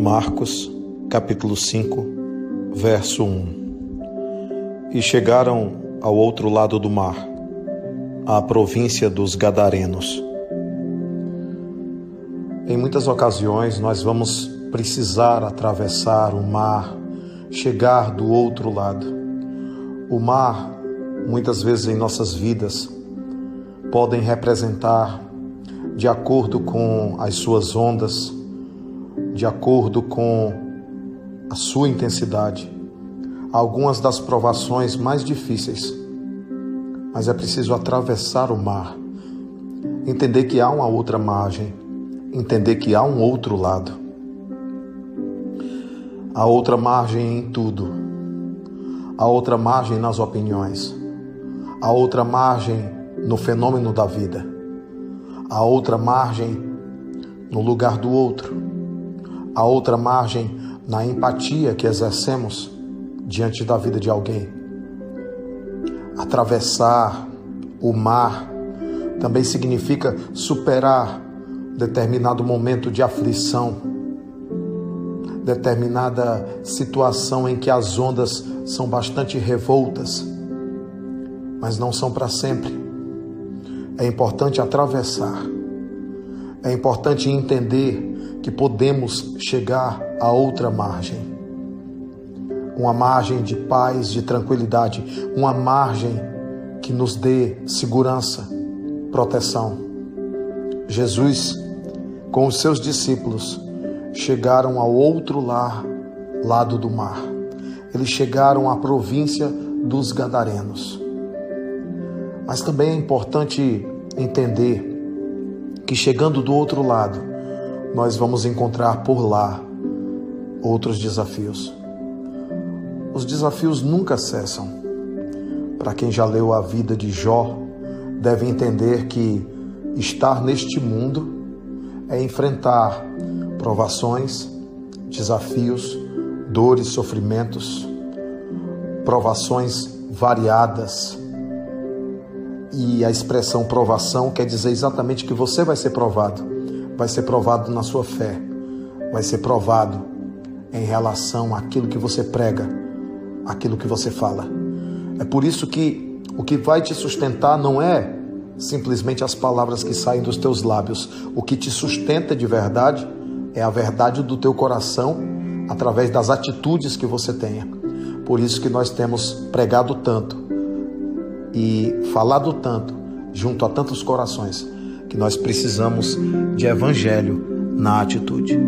Marcos, capítulo 5, verso 1 E chegaram ao outro lado do mar, à província dos Gadarenos. Em muitas ocasiões nós vamos precisar atravessar o mar, chegar do outro lado. O mar, muitas vezes em nossas vidas, podem representar, de acordo com as suas ondas, de acordo com a sua intensidade, algumas das provações mais difíceis. Mas é preciso atravessar o mar, entender que há uma outra margem, entender que há um outro lado. A outra margem em tudo, a outra margem nas opiniões, a outra margem no fenômeno da vida, a outra margem no lugar do outro a outra margem na empatia que exercemos diante da vida de alguém. Atravessar o mar também significa superar determinado momento de aflição, determinada situação em que as ondas são bastante revoltas, mas não são para sempre. É importante atravessar, é importante entender que podemos chegar a outra margem. Uma margem de paz, de tranquilidade, uma margem que nos dê segurança, proteção. Jesus, com os seus discípulos, chegaram ao outro lar, lado do mar. Eles chegaram à província dos Gadarenos. Mas também é importante entender que chegando do outro lado, nós vamos encontrar por lá outros desafios. Os desafios nunca cessam. Para quem já leu a vida de Jó, deve entender que estar neste mundo é enfrentar provações, desafios, dores, sofrimentos, provações variadas. E a expressão provação quer dizer exatamente que você vai ser provado vai ser provado na sua fé, vai ser provado em relação àquilo que você prega, aquilo que você fala. É por isso que o que vai te sustentar não é simplesmente as palavras que saem dos teus lábios. O que te sustenta de verdade é a verdade do teu coração através das atitudes que você tenha. Por isso que nós temos pregado tanto e falado tanto junto a tantos corações que nós precisamos de evangelho na atitude.